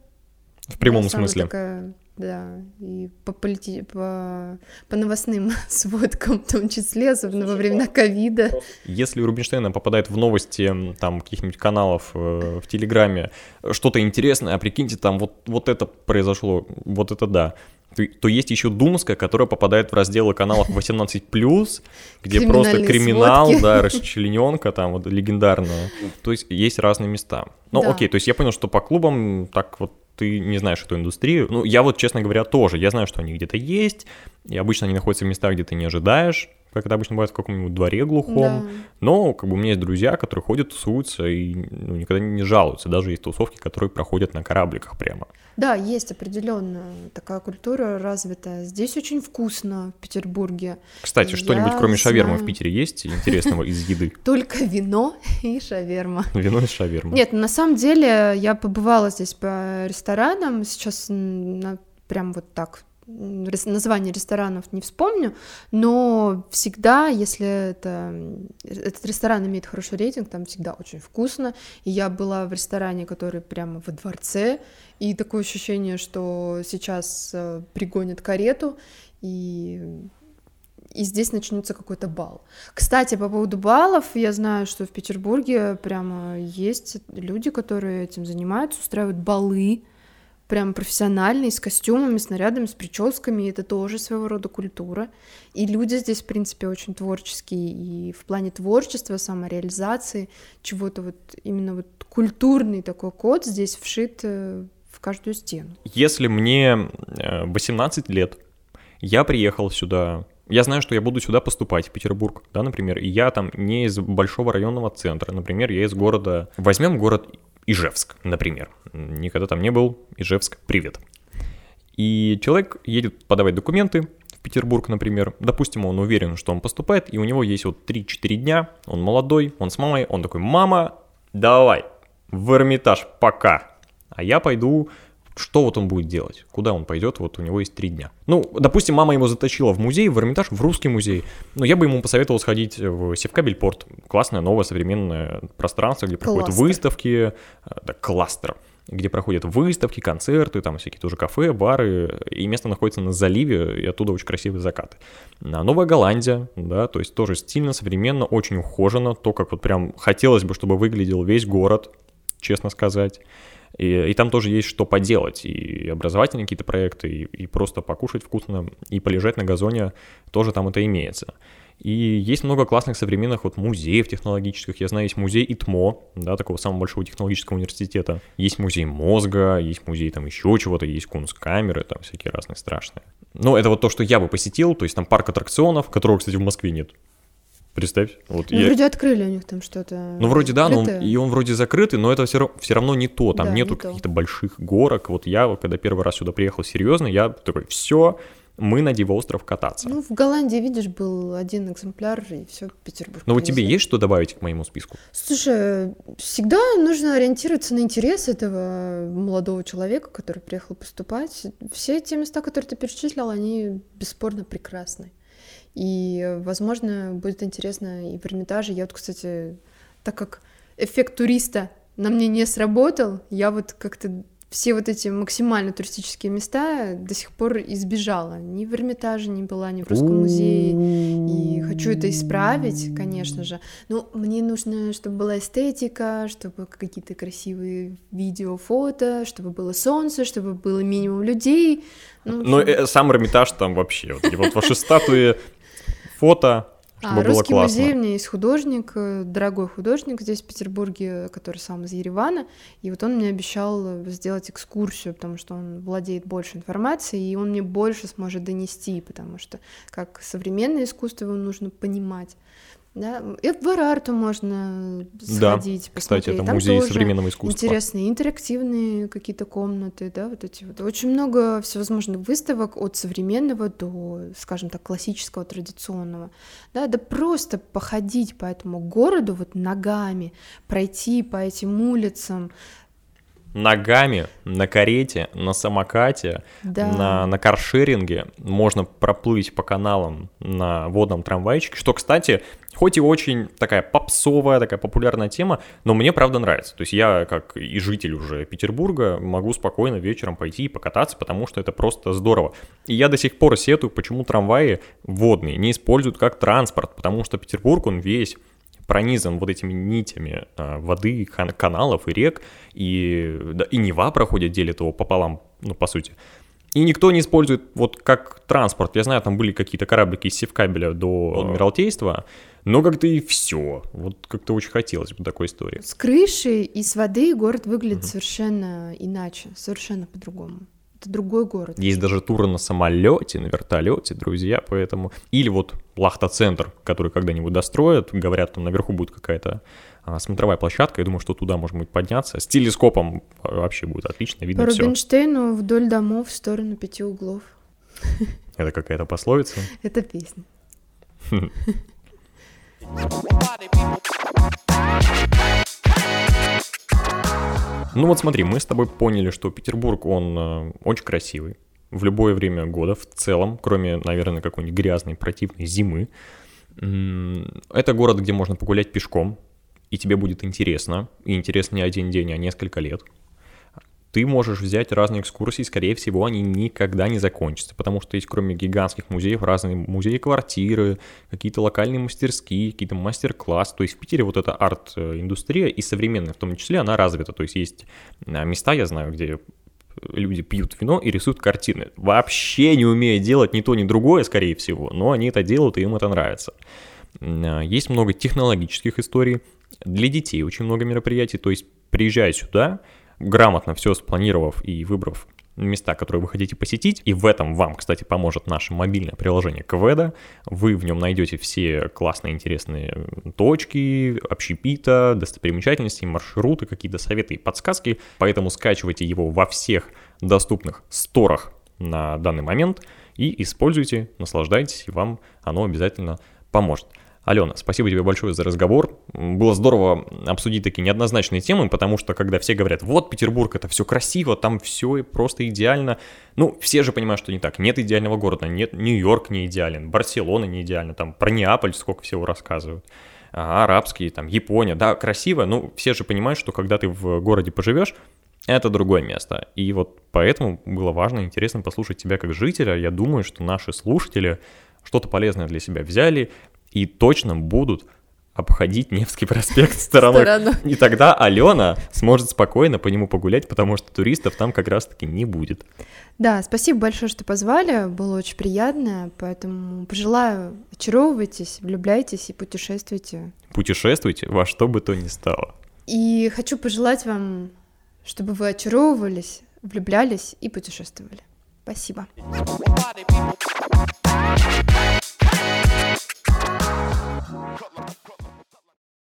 В прямом смысле. Такая да, и по, полити... по... по новостным сводкам в том числе, особенно во времена ковида. Если Рубинштейна попадает в новости там каких-нибудь каналов э, в Телеграме что-то интересное, а прикиньте, там вот, вот это произошло, вот это да, то, то есть еще Думская, которая попадает в разделы каналов 18+, где просто криминал, сводки. да, расчлененка там вот легендарная. То есть есть разные места. Ну да. окей, то есть я понял, что по клубам так вот ты не знаешь эту индустрию. Ну, я вот, честно говоря, тоже. Я знаю, что они где-то есть, и обычно они находятся в местах, где ты не ожидаешь, как это обычно бывает в каком-нибудь дворе глухом. Да. Но как бы у меня есть друзья, которые ходят, тусуются и ну, никогда не жалуются. Даже есть тусовки, которые проходят на корабликах прямо. Да, есть определенно такая культура развитая. Здесь очень вкусно в Петербурге. Кстати, что-нибудь кроме шавермы знаю... в Питере есть интересного из еды? Только вино и шаверма. Вино и шаверма. Нет, на самом деле я побывала здесь по ресторанам. Сейчас прям вот так название ресторанов не вспомню, но всегда, если это, этот ресторан имеет хороший рейтинг, там всегда очень вкусно. И я была в ресторане, который прямо во дворце, и такое ощущение, что сейчас э, пригонят карету, и и здесь начнется какой-то бал. Кстати, по поводу баллов, я знаю, что в Петербурге прямо есть люди, которые этим занимаются, устраивают балы, прям профессиональный, с костюмами, с нарядами, с прическами, это тоже своего рода культура. И люди здесь, в принципе, очень творческие, и в плане творчества, самореализации, чего-то вот именно вот культурный такой код здесь вшит э, в каждую стену. Если мне 18 э, лет, я приехал сюда я знаю, что я буду сюда поступать, в Петербург, да, например, и я там не из большого районного центра, например, я из города... Возьмем город Ижевск, например. Никогда там не был. Ижевск, привет. И человек едет подавать документы в Петербург, например. Допустим, он уверен, что он поступает, и у него есть вот 3-4 дня, он молодой, он с мамой, он такой, мама, давай, в Эрмитаж, пока. А я пойду что вот он будет делать? Куда он пойдет? Вот у него есть три дня. Ну, допустим, мама его затащила в музей, в Эрмитаж, в русский музей. Но я бы ему посоветовал сходить в Севкабельпорт. Классное, новое, современное пространство, где проходят кластер. выставки. Да, кластер. где проходят выставки, концерты, там всякие тоже кафе, бары, и место находится на заливе, и оттуда очень красивые закаты. А Новая Голландия, да, то есть тоже стильно, современно, очень ухоженно, то, как вот прям хотелось бы, чтобы выглядел весь город, честно сказать. И, и там тоже есть что поделать, и образовательные какие-то проекты, и, и просто покушать вкусно, и полежать на газоне тоже там это имеется. И есть много классных современных вот музеев технологических. Я знаю, есть музей ИТМО, да, такого самого большого технологического университета. Есть музей мозга, есть музей там еще чего-то, есть кунсткамеры, там всякие разные страшные. Но это вот то, что я бы посетил, то есть там парк аттракционов, которого, кстати, в Москве нет. Представь. Вот ну, я... вроде открыли у них там что-то. Ну, вроде да, но он, и он вроде закрытый, но это все равно, все равно не то. Там да, нету каких-то больших горок. Вот я, когда первый раз сюда приехал серьезно, я такой, все, мы на Диво-остров кататься. Ну, в Голландии, видишь, был один экземпляр, и все, Петербург. Ну, вот тебе есть что добавить к моему списку? Слушай, всегда нужно ориентироваться на интерес этого молодого человека, который приехал поступать. Все те места, которые ты перечислил, они бесспорно прекрасны. И, возможно, будет интересно и в Эрмитаже. Я вот, кстати, так как эффект туриста на мне не сработал, я вот как-то все вот эти максимально туристические места до сих пор избежала. Ни в Эрмитаже не была, ни в Русском музее. И хочу это исправить, конечно же. Но мне нужно, чтобы была эстетика, чтобы какие-то красивые видео, фото, чтобы было солнце, чтобы было минимум людей. Ну, Но э, сам Эрмитаж там вообще. Вот, вот ваши статуи, фото, чтобы а, было Русский классно. музей, у меня есть художник, э, дорогой художник здесь, в Петербурге, который сам из Еревана, и вот он мне обещал сделать экскурсию, потому что он владеет больше информацией, и он мне больше сможет донести, потому что как современное искусство его нужно понимать. Да, и в Арарту можно сходить, да, посмотреть. Кстати, это Там музей современного искусства. Интересные интерактивные какие-то комнаты, да, вот эти вот. Очень много всевозможных выставок от современного до, скажем так, классического, традиционного. Да, да просто походить по этому городу вот ногами, пройти по этим улицам, ногами, на карете, на самокате, да. на, на каршеринге. Можно проплыть по каналам на водном трамвайчике, что, кстати, хоть и очень такая попсовая, такая популярная тема, но мне правда нравится. То есть я, как и житель уже Петербурга, могу спокойно вечером пойти и покататься, потому что это просто здорово. И я до сих пор сетую, почему трамваи водные не используют как транспорт, потому что Петербург, он весь пронизан вот этими нитями а, воды, кан- каналов и рек, и, да, и Нева проходит, делит его пополам, ну, по сути. И никто не использует вот как транспорт. Я знаю, там были какие-то кораблики из Севкабеля до Адмиралтейства, но как-то и все. Вот как-то очень хотелось бы такой истории. С крыши и с воды город выглядит угу. совершенно иначе, совершенно по-другому. Это другой город. Есть даже туры на самолете, на вертолете, друзья, поэтому... Или вот Лахта-центр, который когда-нибудь достроят, говорят, там наверху будет какая-то а, смотровая площадка, я думаю, что туда можно будет подняться. С телескопом вообще будет отлично, видно По Рубинштейну все. вдоль домов в сторону пяти углов. Это какая-то пословица? Это песня. Ну вот смотри, мы с тобой поняли, что Петербург, он э, очень красивый в любое время года в целом, кроме, наверное, какой-нибудь грязной, противной зимы. Это город, где можно погулять пешком, и тебе будет интересно, и интересно не один день, а несколько лет ты можешь взять разные экскурсии, скорее всего, они никогда не закончатся, потому что есть кроме гигантских музеев разные музеи-квартиры, какие-то локальные мастерские, какие-то мастер-классы. То есть в Питере вот эта арт-индустрия и современная в том числе, она развита. То есть есть а, места, я знаю, где люди пьют вино и рисуют картины. Вообще не умея делать ни то, ни другое, скорее всего, но они это делают, и им это нравится. А, есть много технологических историй. Для детей очень много мероприятий. То есть приезжай сюда, грамотно все спланировав и выбрав места, которые вы хотите посетить, и в этом вам, кстати, поможет наше мобильное приложение Кведа. Вы в нем найдете все классные, интересные точки, общепита, достопримечательности, маршруты, какие-то советы и подсказки, поэтому скачивайте его во всех доступных сторах на данный момент и используйте, наслаждайтесь, и вам оно обязательно поможет. Алена, спасибо тебе большое за разговор. Было здорово обсудить такие неоднозначные темы, потому что когда все говорят, вот Петербург, это все красиво, там все просто идеально. Ну, все же понимают, что не так. Нет идеального города, нет, Нью-Йорк не идеален, Барселона не идеальна, там про Неаполь сколько всего рассказывают. А, арабские, там, Япония, да, красиво, но все же понимают, что когда ты в городе поживешь, это другое место. И вот поэтому было важно и интересно послушать тебя как жителя. Я думаю, что наши слушатели что-то полезное для себя взяли и точно будут обходить Невский проспект стороной. Стороной. И тогда Алена сможет спокойно по нему погулять, потому что туристов там как раз-таки не будет. Да, спасибо большое, что позвали, было очень приятно, поэтому пожелаю, очаровывайтесь, влюбляйтесь и путешествуйте. Путешествуйте во что бы то ни стало. И хочу пожелать вам, чтобы вы очаровывались, влюблялись и путешествовали. Спасибо. Cut my